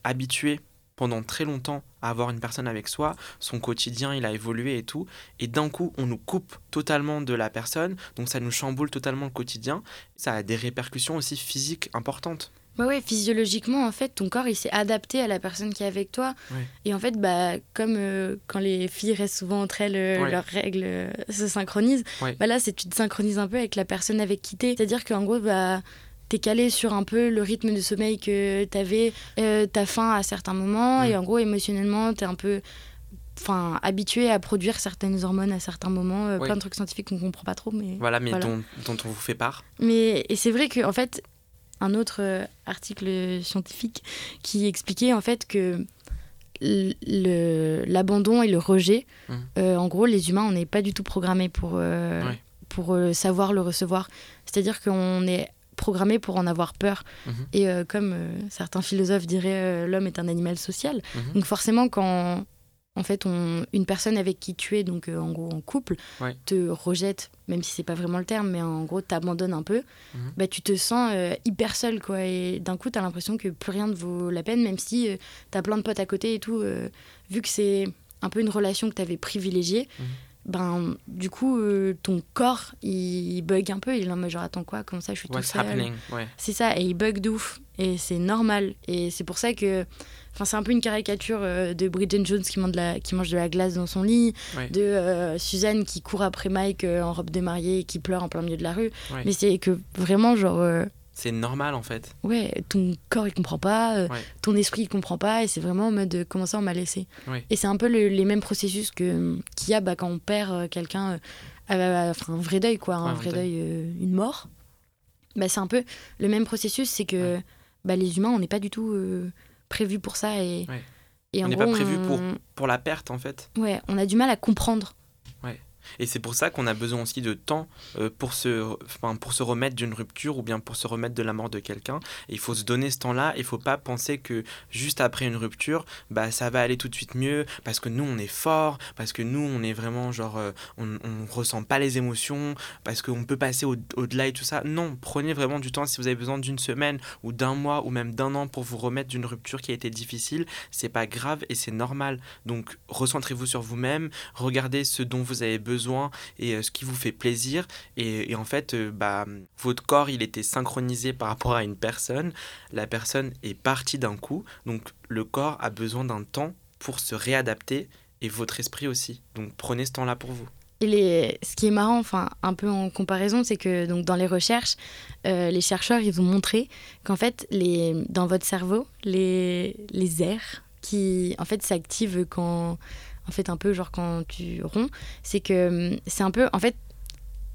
habitué pendant très longtemps à avoir une personne avec soi, son quotidien il a évolué et tout, et d'un coup on nous coupe totalement de la personne, donc ça nous chamboule totalement le quotidien, ça a des répercussions aussi physiques importantes.
Ouais, ouais, physiologiquement, en fait, ton corps, il s'est adapté à la personne qui est avec toi.
Ouais.
Et en fait, bah, comme euh, quand les filles restent souvent entre elles, euh,
Ouais.
leurs règles euh, se synchronisent, bah là, c'est tu te synchronises un peu avec la personne avec qui t'es. C'est-à-dire qu'en gros, bah, t'es calé sur un peu le rythme de sommeil que t'avais, t'as faim à certains moments, et en gros, émotionnellement, t'es un peu enfin habitué à produire certaines hormones à certains moments euh,
Oui.
plein de trucs scientifiques qu'on comprend pas trop mais
Voilà, mais
Voilà.
Dont, dont on vous fait part.
mais et c'est vrai que en fait, un autre euh, article scientifique qui expliquait en fait que l'abandon et le rejet,
Mhm.
euh, en gros, les humains, on n'est pas du tout programmés pour, euh,
Ouais.
pour euh, savoir le recevoir. C'est-à-dire qu'on est programmé pour en avoir peur.
Mhm.
Et comme certains philosophes diraient, l'homme est un animal social.
Mhm.
Donc forcément, quand en fait, on, une personne avec qui tu es, donc euh, en gros en couple,
Ouais.
te rejette, même si c'est pas vraiment le terme, mais en gros t'abandonne un peu,
Mhm.
bah, tu te sens euh, hyper seul, quoi. Et d'un coup, t'as l'impression que plus rien ne vaut la peine, même si euh, t'as plein de potes à côté et tout. euh, vu que c'est un peu une relation que t'avais privilégiée,
Mhm.
ben du coup, ton corps il bug un peu. Il est en genre attends quoi, comment ça, je suis tout
What's
seul.
happening ouais.
C'est ça, et il bug de ouf. Et c'est normal. Et c'est pour ça que. Enfin, c'est un peu une caricature euh, de Bridget Jones qui mange, de la, qui mange de la glace dans son lit, de euh, Suzanne qui court après Mike euh, en robe de mariée et qui pleure en plein milieu de la rue. Mais c'est que vraiment, genre, euh,
C'est normal en fait.
ouais, ton corps il comprend pas, euh,
Ouais.
ton esprit il comprend pas, et c'est vraiment en mode comment ça on m'a laissé.
Ouais.
Et c'est un peu le- les mêmes processus qu'il y a bah, quand on perd quelqu'un, enfin un vrai deuil quoi, un
Ouais, un
vrai
deuil.
une mort. Bah, c'est un peu le même processus, c'est que bah, les humains on n'est pas du tout prévus pour ça et,
Ouais.
et
On n'est pas prévu pour- Pour la perte en fait.
Ouais, on a du mal à comprendre.
Et c'est pour ça qu'on a besoin aussi de temps euh, pour, se, enfin, pour se remettre d'une rupture ou bien pour se remettre de la mort de quelqu'un. Il faut se donner ce temps-là. Il faut pas penser que juste après une rupture, bah, ça va aller tout de suite mieux parce que nous, on est fort, parce que nous, on est vraiment genre, euh, on, on ressent pas les émotions, parce qu'on peut passer au- au-delà et tout ça. Non, prenez vraiment du temps si vous avez besoin d'une semaine ou d'un mois ou même d'un an pour vous remettre d'une rupture qui a été difficile. C'est pas grave et c'est normal. Donc, recentrez-vous sur vous-même, regardez ce dont vous avez besoin et euh, ce qui vous fait plaisir. Et, en fait, euh, bah, votre corps, il était synchronisé par rapport à une personne. La personne est partie d'un coup. Donc, le corps a besoin d'un temps pour se réadapter et votre esprit aussi. Donc, prenez ce temps-là pour vous.
Et les, ce qui est marrant, enfin un peu en comparaison, c'est que donc dans les recherches, euh, les chercheurs ils ont montré qu'en fait les, dans votre cerveau, les, les aires qui en fait s'activent quand en fait un peu genre quand tu ronds, c'est que hum, c'est un peu en fait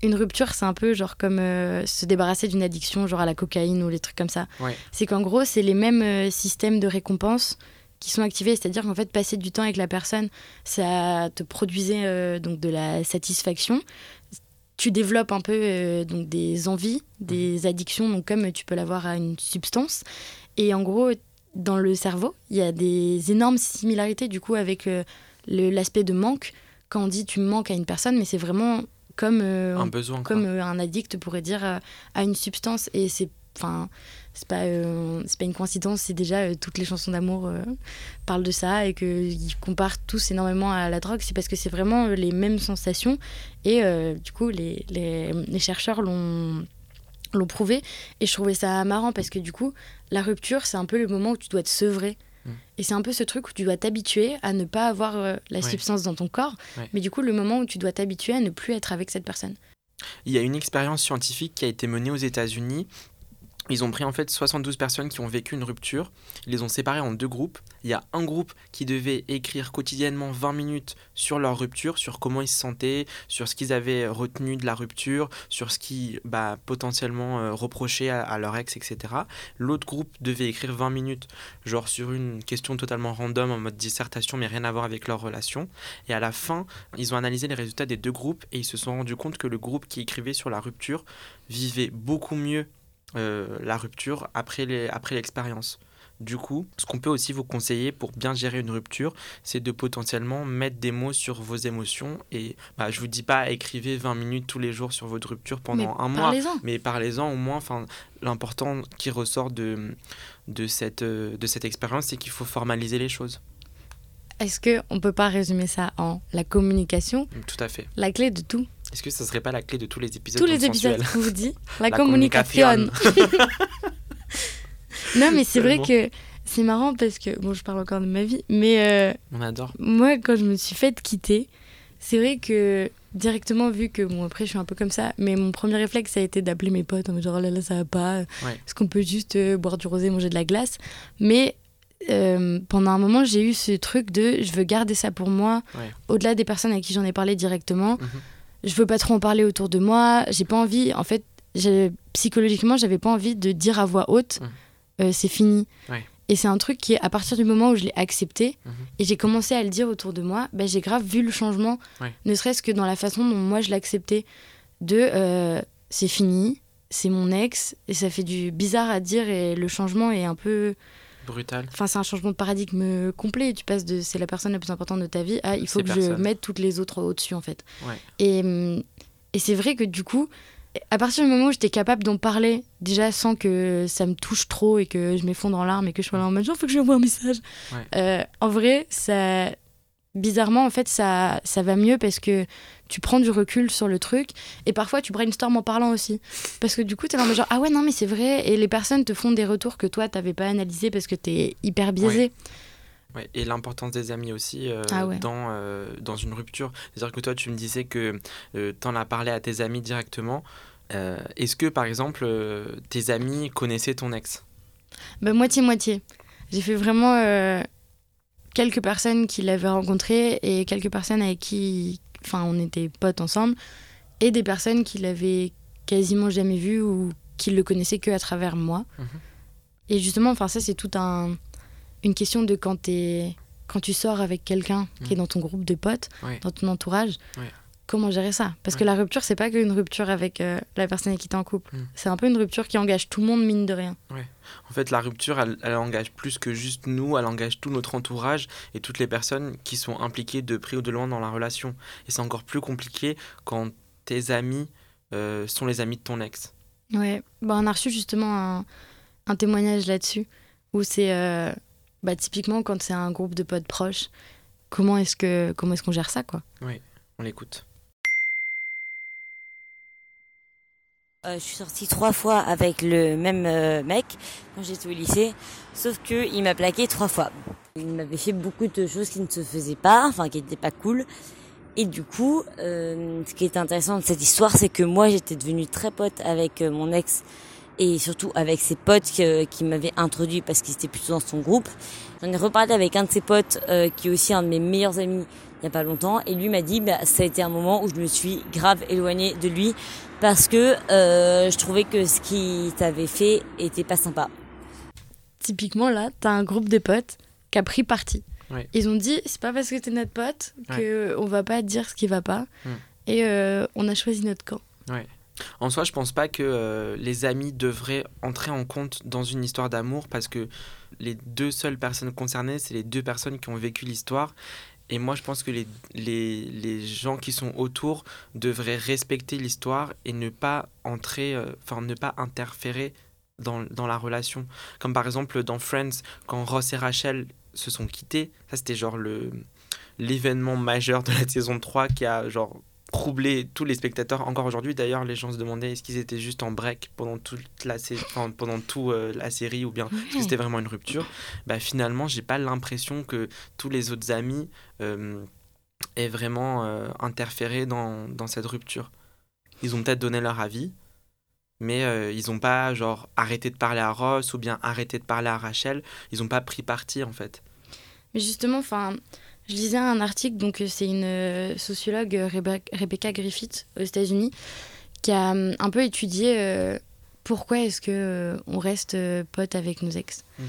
une rupture, c'est un peu genre comme euh, se débarrasser d'une addiction, genre à la cocaïne ou les trucs comme ça.
Ouais.
C'est qu'en gros, c'est les mêmes euh, systèmes de récompense qui sont activés, c'est-à-dire qu'en fait, passer du temps avec la personne, ça te produisait euh, donc de la satisfaction. Tu développes un peu donc des envies, des addictions, donc comme tu peux l'avoir à une substance. Et en gros, dans le cerveau, il y a des énormes similarités du coup avec l'aspect de manque. Quand on dit tu manques à une personne, mais c'est vraiment comme euh,
Un besoin.
comme euh, un addict pourrait dire euh, à une substance et c'est enfin c'est pas euh, c'est pas une coïncidence c'est déjà toutes les chansons d'amour parlent de ça et que ils comparent tous énormément à la drogue c'est parce que c'est vraiment les mêmes sensations et du coup les, les, les chercheurs l'ont l'ont prouvé et je trouvais ça marrant parce que du coup la rupture c'est un peu le moment où tu dois te sevrer
Mm.
et c'est un peu ce truc où tu dois t'habituer à ne pas avoir euh, la
Ouais.
substance dans ton corps
Ouais.
mais du coup le moment où tu dois t'habituer à ne plus être avec cette personne
Il y a une expérience scientifique qui a été menée aux États-Unis. Ils ont pris en fait 72 personnes qui ont vécu une rupture. Ils les ont séparées en deux groupes. Il y a un groupe qui devait écrire quotidiennement 20 minutes sur leur rupture, sur comment ils se sentaient, sur ce qu'ils avaient retenu de la rupture, sur ce qui bah, potentiellement euh, reprochait à, à leur ex, etc. L'autre groupe devait écrire 20 minutes, genre sur une question totalement random en mode dissertation, mais rien à voir avec leur relation. Et à la fin, ils ont analysé les résultats des deux groupes et ils se sont rendus compte que le groupe qui écrivait sur la rupture vivait beaucoup mieux euh, la rupture après l'expérience. Du coup, ce qu'on peut aussi vous conseiller pour bien gérer une rupture, c'est de potentiellement mettre des mots sur vos émotions. Et bah, je vous dis pas écrivez 20 minutes tous les jours sur votre rupture pendant
mais
un mois, mais parlez-en au moins. Enfin, l'important qui ressort de, de cette, euh, de cette expérience, c'est qu'il faut formaliser les choses.
Est-ce que on peut pas résumer ça en la communication,
Tout à fait.
la clé de tout
Est-ce que ça serait pas la clé de tous les épisodes
Tous les épisodes, on vous dit la,
La
communication. non, mais c'est vrai que c'est marrant parce que bon, je parle encore de ma vie, mais euh,
On adore.
moi, quand je me suis faite quitter, c'est vrai que directement, vu que bon, après, je suis un peu comme ça, mais mon premier réflexe, ça a été d'appeler mes potes en me disant, oh là là, ça va pas,
Ouais.
est-ce qu'on peut juste euh, boire du rosé, manger de la glace? Mais euh, pendant un moment, j'ai eu ce truc de, je veux garder ça pour moi,
Ouais.
au-delà des personnes à qui j'en ai parlé directement.
Mhm.
Je veux pas trop en parler autour de moi, j'ai pas envie, en fait, psychologiquement, j'avais pas envie de dire à voix haute,
Mhm.
euh, c'est fini.
Ouais.
Et c'est un truc qui, à partir du moment où je l'ai accepté,
Mhm.
et j'ai commencé à le dire autour de moi, bah, j'ai grave vu le changement,
Ouais.
ne serait-ce que dans la façon dont moi je l'acceptais, de euh, c'est fini, c'est mon ex, et ça fait du bizarre à dire, et le changement est un peu...
Brutal.
Enfin, c'est un changement de paradigme complet. Tu passes de c'est la personne la plus importante de ta vie à il faut
Ces
que je mette toutes les autres au-dessus, en fait.
Ouais.
Et, hum, et c'est vrai que du coup, à partir du moment où j'étais capable d'en parler, déjà sans que ça me touche trop et que je m'effondre en larmes et que je sois là en mode genre, faut que je lui envoie un message.
Ouais.
Euh, en vrai, ça. Bizarrement, en fait, ça, ça va mieux parce que tu prends du recul sur le truc et parfois tu brainstorm en parlant aussi. Parce que du coup, t'es là en mode genre, ah ouais, non, mais c'est vrai. Et les personnes te font des retours que toi, t'avais pas analysé parce que t'es hyper biaisé.
Ouais, et l'importance des amis aussi euh,
Ah ouais.
dans, euh, dans une rupture. C'est-à-dire que toi, tu me disais que tu en as parlé à tes amis directement. Euh, Est-ce que, par exemple, euh, tes amis connaissaient ton ex?
Bah, moitié-moitié. J'ai fait vraiment euh, quelques personnes qui l'avaient rencontré et quelques personnes avec qui enfin, on était potes ensemble et des personnes qui l'avaient quasiment jamais vu ou qui le connaissaient que à travers moi.
Mhm.
Et justement, enfin, ça, c'est tout un, une question de quand, quand tu sors avec quelqu'un qui est dans ton groupe de potes,
Ouais.
dans ton entourage.
Ouais.
Comment gérer ça Parce que
Ouais.
la rupture, c'est pas qu'une rupture avec euh, la personne qui t'es en couple.
Mm.
C'est un peu une rupture qui engage tout le monde, mine de rien.
En fait, la rupture, elle, elle engage plus que juste nous, elle engage tout notre entourage et toutes les personnes qui sont impliquées de près ou de loin dans la relation. Et c'est encore plus compliqué quand tes amis euh, sont les amis de ton ex.
Ouais, bah, on a reçu justement un, un témoignage là-dessus, où c'est euh, bah, typiquement quand c'est un groupe de potes proches, comment est-ce que comment est-ce qu'on gère ça quoi?
On l'écoute.
Euh, je suis sortie trois fois avec le même euh, mec quand j'étais au lycée, sauf que il m'a plaqué trois fois. Il m'avait fait beaucoup de choses qui ne se faisaient pas, enfin qui n'étaient pas cool. Et du coup, euh, ce qui est intéressant de cette histoire, c'est que moi, j'étais devenue très pote avec euh, mon ex et surtout avec ses potes qui, qui m'avaient introduit parce qu'ils étaient plutôt dans son groupe. J'en ai reparlé avec un de ses potes euh, qui est aussi un de mes meilleurs amis il y a pas longtemps et lui m'a dit bah, ça a été un moment où je me suis grave éloignée de lui parce que euh, je trouvais que ce qu'il t'avait fait était pas sympa.
Typiquement là, t'as un groupe de potes qui a pris parti.
Ouais.
Ils ont dit c'est pas parce que t'es notre pote que on va pas dire ce qui va pas
Hmm.
et euh, on a choisi notre camp.
En soi, je pense pas que euh, les amis devraient entrer en compte dans une histoire d'amour parce que les deux seules personnes concernées, c'est les deux personnes qui ont vécu l'histoire. Et moi, je pense que les, les, les gens qui sont autour devraient respecter l'histoire et ne pas entrer, euh, enfin, ne pas interférer dans, dans la relation. Comme par exemple dans Friends, quand Ross et Rachel se sont quittés, ça c'était genre le l'événement majeur de la saison 3 qui a genre troublé tous les spectateurs. Encore aujourd'hui, d'ailleurs, les gens se demandaient est-ce qu'ils étaient juste en break pendant toute la, enfin, pendant tout, euh, la série ou bien que c'était vraiment une rupture? Bah, finalement, j'ai pas l'impression que tous les autres amis euh, aient vraiment euh, interféré dans, dans cette rupture. Ils ont peut-être donné leur avis, mais euh, ils ont pas genre arrêté de parler à Ross ou bien arrêté de parler à Rachel. Ils ont pas pris parti en fait.
Mais justement, enfin, je lisais un article, donc euh, c'est une euh, sociologue, euh, Rebe- Rebecca Griffith, aux États-Unis, qui a un peu étudié pourquoi est-ce que on reste pote avec nos ex.
Mm.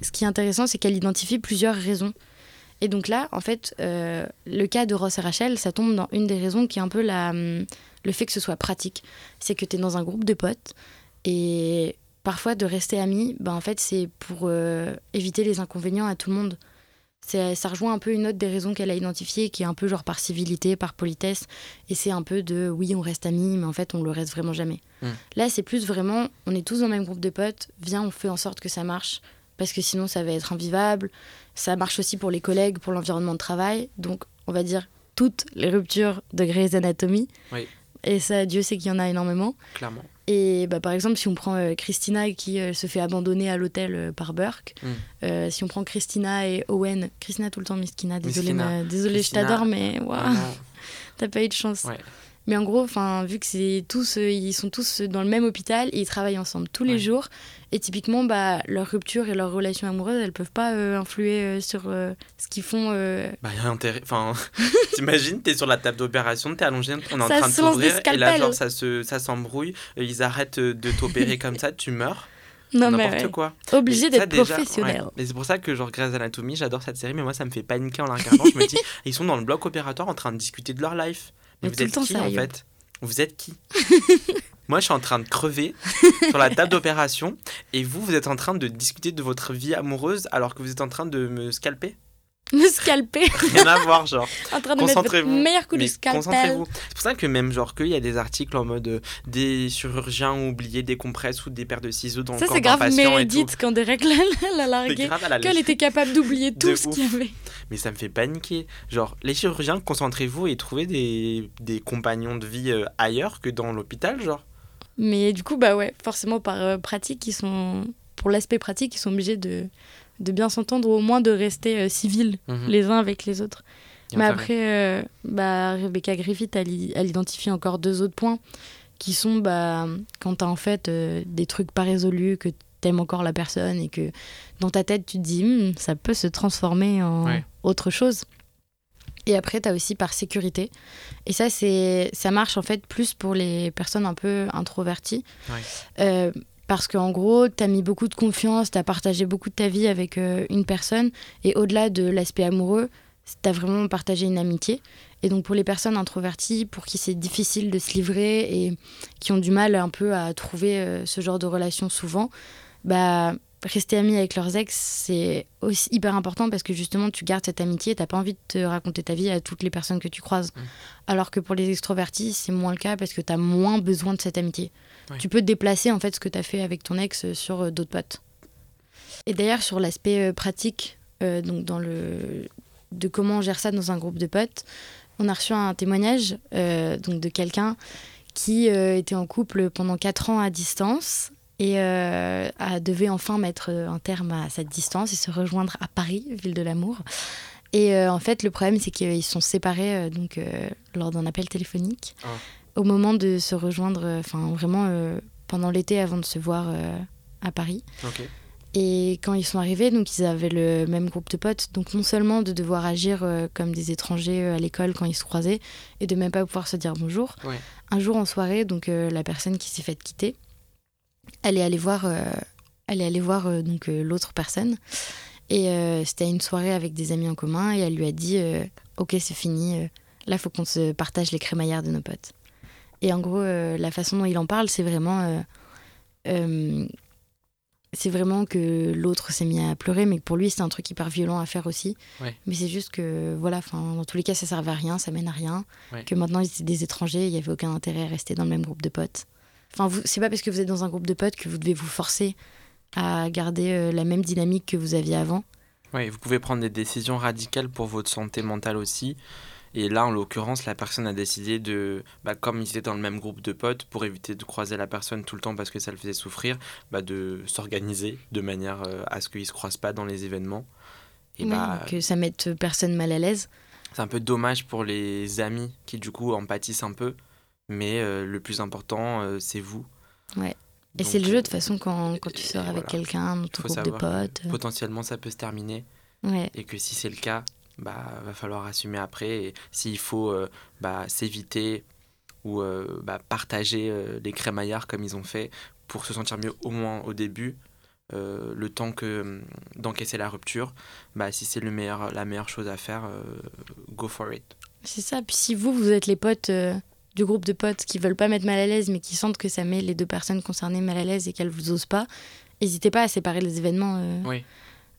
Ce qui est intéressant, c'est qu'elle identifie plusieurs raisons. Et donc là, en fait, euh, le cas de Ross et Rachel, ça tombe dans une des raisons qui est un peu la, hum, le fait que ce soit pratique. C'est que tu es dans un groupe de potes et parfois de rester amis, bah, en fait, c'est pour euh, éviter les inconvénients à tout le monde. C'est- Ça rejoint un peu une autre des raisons qu'elle a identifiées, qui est un peu genre par civilité, par politesse. Et c'est un peu de oui, on reste amis, mais en fait, on le reste vraiment jamais.
Mm.
Là, c'est plus vraiment, on est tous dans le même groupe de potes, viens, on fait en sorte que ça marche. Parce que sinon, ça va être invivable. Ça marche aussi pour les collègues, pour l'environnement de travail. Donc, on va dire toutes les ruptures de Grey's Anatomy.
Oui.
Et ça, Dieu sait qu'il y en a énormément.
Clairement.
Et bah, par exemple, si on prend euh, Christina qui euh, se fait abandonner à l'hôtel euh, par Burke,
Mm.
euh, si on prend Christina et Owen, Christina tout le temps, Miskina, désolé,
Miskina.
ma- désolé,
Christina,
je t'adore, mais waouh, t'as pas eu de chance.
Ouais.
Mais en gros, enfin, vu que c'est tous, euh, ils sont tous dans le même hôpital et ils travaillent ensemble tous les jours, et typiquement, bah, leur rupture et leur relation amoureuse, elles peuvent pas euh, influer euh, sur ce qu'ils font.
Bah, y a intérêt. Enfin, t'imagines, t'es sur la table d'opération, t'es allongé, on est en train de t'ouvrir, et là, genre, ça se, ça s'embrouille, ils arrêtent de t'opérer comme ça, tu meurs,
Non, mais
n'importe
ouais.
quoi.
obligé d'être professionnel.
ouais. Mais c'est pour ça que, genre, Grey's Anatomy, j'adore cette série, mais moi, ça me fait paniquer en la regardant. je me dis, ils sont dans le bloc opératoire en train de discuter de leur life. Mais, vous
tout le
êtes
temps,
qui,
ça,
en
Ayoub.
fait? Vous êtes qui? Moi, je suis en train de crever sur la table d'opération, et vous, vous êtes en train de discuter de votre vie amoureuse alors que vous êtes en train de me scalper?
Me scalper,
Rien à voir, genre.
en train de mettre votre
Concentrez-vous.
meilleur coup de scalpel.
concentrez-vous. C'est pour ça que même genre qu'il y a des articles en mode euh, des chirurgiens ont oublié des compresses ou des paires de ciseaux dans
Ça,
le corps
c'est grave. Meredith quand Derek l'a largué. Qu'elle était capable d'oublier tout ce qu'il y avait.
Mais ça me fait paniquer. Genre, les chirurgiens, concentrez-vous et trouvez des, des compagnons de vie euh, ailleurs que dans l'hôpital, genre.
Mais du coup, bah ouais, forcément par euh, pratique, ils sont pour l'aspect pratique, ils sont obligés de, de bien s'entendre ou au moins de rester euh, civils
Mhm.
les uns avec les autres. Mais après, euh, bah, Rebecca Griffith, elle, identifie encore deux autres points qui sont bah, quand tu as en fait euh, des trucs pas résolus, que t'aimes encore la personne et que dans ta tête tu te dis Hmm, ça peut se transformer en
Ouais.
autre chose. Et après, tu as aussi par sécurité. Et ça, c'est ça marche en fait plus pour les personnes un peu introverties.
Ouais.
Euh, parce qu'en gros, tu as mis beaucoup de confiance, tu as partagé beaucoup de ta vie avec euh, une personne. Et au-delà de l'aspect amoureux, tu as vraiment partagé une amitié. Et donc pour les personnes introverties, pour qui c'est difficile de se livrer et qui ont du mal un peu à trouver euh, ce genre de relation souvent, bah rester amis avec leurs ex, c'est aussi hyper important parce que justement tu gardes cette amitié, t'as pas envie de te raconter ta vie à toutes les personnes que tu croises.
Mm.
Alors que pour les extrovertis, c'est moins le cas parce que t'as moins besoin de cette amitié. Tu peux te déplacer en fait ce que t'as fait avec ton ex euh, sur euh, d'autres potes. Et d'ailleurs sur l'aspect euh, pratique, euh, donc dans le de comment on gère ça dans un groupe de potes, on a reçu un témoignage euh, donc de quelqu'un qui euh, était en couple pendant 4 ans à distance et euh, a- devait enfin mettre un terme à cette distance et se rejoindre à Paris, ville de l'amour. Et euh, en fait, le problème, c'est qu'ils sont séparés euh, donc, euh, lors d'un appel téléphonique.
Ah.
Au moment de se rejoindre, euh, enfin vraiment euh, pendant l'été avant de se voir euh, à Paris. Et quand ils sont arrivés, donc ils avaient le même groupe de potes. Donc non seulement de devoir agir euh, comme des étrangers euh, à l'école quand ils se croisaient et de même pas pouvoir se dire bonjour.
Ouais.
Un jour en soirée, donc euh, la personne qui s'est faite quitter, elle est allée voir, elle est allée voir euh, donc euh, l'autre personne. Et euh, c'était une soirée avec des amis en commun et elle lui a dit Ok, c'est fini, là faut qu'on se partage les crémaillères de nos potes. Et en gros, la façon dont il en parle, c'est vraiment. c'est vraiment que l'autre s'est mis à pleurer, mais pour lui, c'est un truc hyper violent à faire aussi.
Ouais.
Mais c'est juste que, voilà, enfin, dans tous les cas, ça servait à rien, ça mène à rien.
Ouais.
Que maintenant, ils étaient des étrangers, il n'y avait aucun intérêt à rester dans le même groupe de potes. Enfin, vous- c'est pas parce que vous êtes dans un groupe de potes que vous devez vous forcer à garder euh, la même dynamique que vous aviez avant.
Ouais, vous pouvez prendre des décisions radicales pour votre santé mentale aussi. Et là, en l'occurrence, la personne a décidé de, bah, comme ils étaient dans le même groupe de potes, pour éviter de croiser la personne tout le temps parce que ça le faisait souffrir, bah, de s'organiser de manière euh, à ce qu'ils ne se croisent pas dans les événements. Et
Ouais,
bah,
que ça mette personne mal à l'aise.
c'est un peu dommage pour les amis qui, du coup, en pâtissent un peu. Mais euh, le plus important, euh, c'est vous.
Ouais. Et c'est le jeu, de
euh,
toute façon, quand, quand tu sors avec
voilà.
quelqu'un dans ton groupe de potes.
Potentiellement, ça peut se terminer.
Ouais.
et que si c'est le cas, bah va falloir assumer après et s'il faut euh, bah, s'éviter ou euh, bah, partager euh, les crémaillards comme ils ont fait pour se sentir mieux au moins au début euh, le temps que hum, d'encaisser la rupture bah si c'est le meilleur la meilleure chose à faire euh, go for it
C'est ça. Puis si vous, vous êtes les potes euh, du groupe de potes qui veulent pas mettre mal à l'aise, mais qui sentent que ça met les deux personnes concernées mal à l'aise et qu'elles vous osent pas, n'hésitez pas à séparer les événements. euh,
Oui.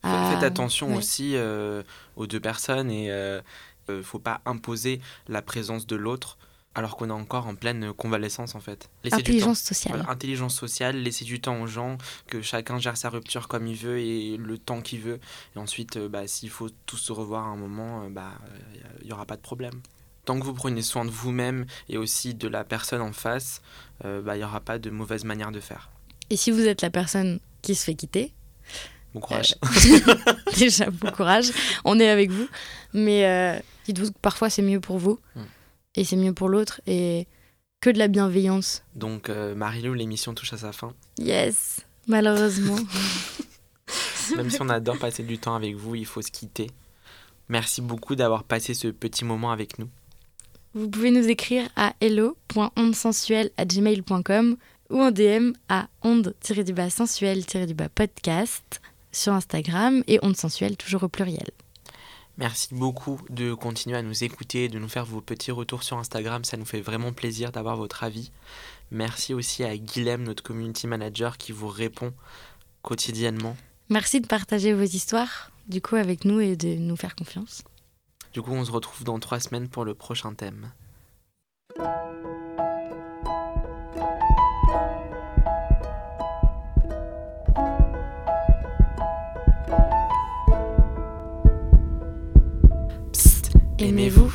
à-
Faites attention
ouais.
aussi euh, aux deux personnes et euh, euh, faut pas imposer la présence de l'autre alors qu'on est encore en pleine convalescence en fait. Laissez du temps.
Intelligence sociale.
Voilà, intelligence sociale, laisser du temps aux gens, que chacun gère sa rupture comme il veut et le temps qu'il veut. Et ensuite, bah, s'il faut tous se revoir à un moment, bah, il n'y aura pas de problème. Tant que vous prenez soin de vous-même et aussi de la personne en face, euh, bah, il n'y aura pas de mauvaise manière de faire.
Et si vous êtes la personne qui se fait quitter,
Bon courage.
déjà bon courage, on est avec vous. Mais euh, dites-vous que parfois c'est mieux pour vous
Mm.
et c'est mieux pour l'autre et que de la bienveillance.
Donc, euh, Marilou, l'émission touche à sa fin.
Yes, malheureusement.
Même si on adore passer du temps avec vous, il faut se quitter. Merci beaucoup d'avoir passé ce petit moment avec nous.
Vous pouvez nous écrire à hello.ondesensuelle@gmail.com ou en DM à onde-sensuel-podcast sur Instagram et onde sensuelle toujours au pluriel.
Merci beaucoup de continuer à nous écouter, de nous faire vos petits retours sur Instagram. Ça nous fait vraiment plaisir d'avoir votre avis. Merci aussi à Guilhem, notre community manager, qui vous répond quotidiennement.
Merci de partager vos histoires du coup avec nous et de nous faire confiance.
Du coup, on se retrouve dans trois semaines pour le prochain thème. Psst, Aimez-vous?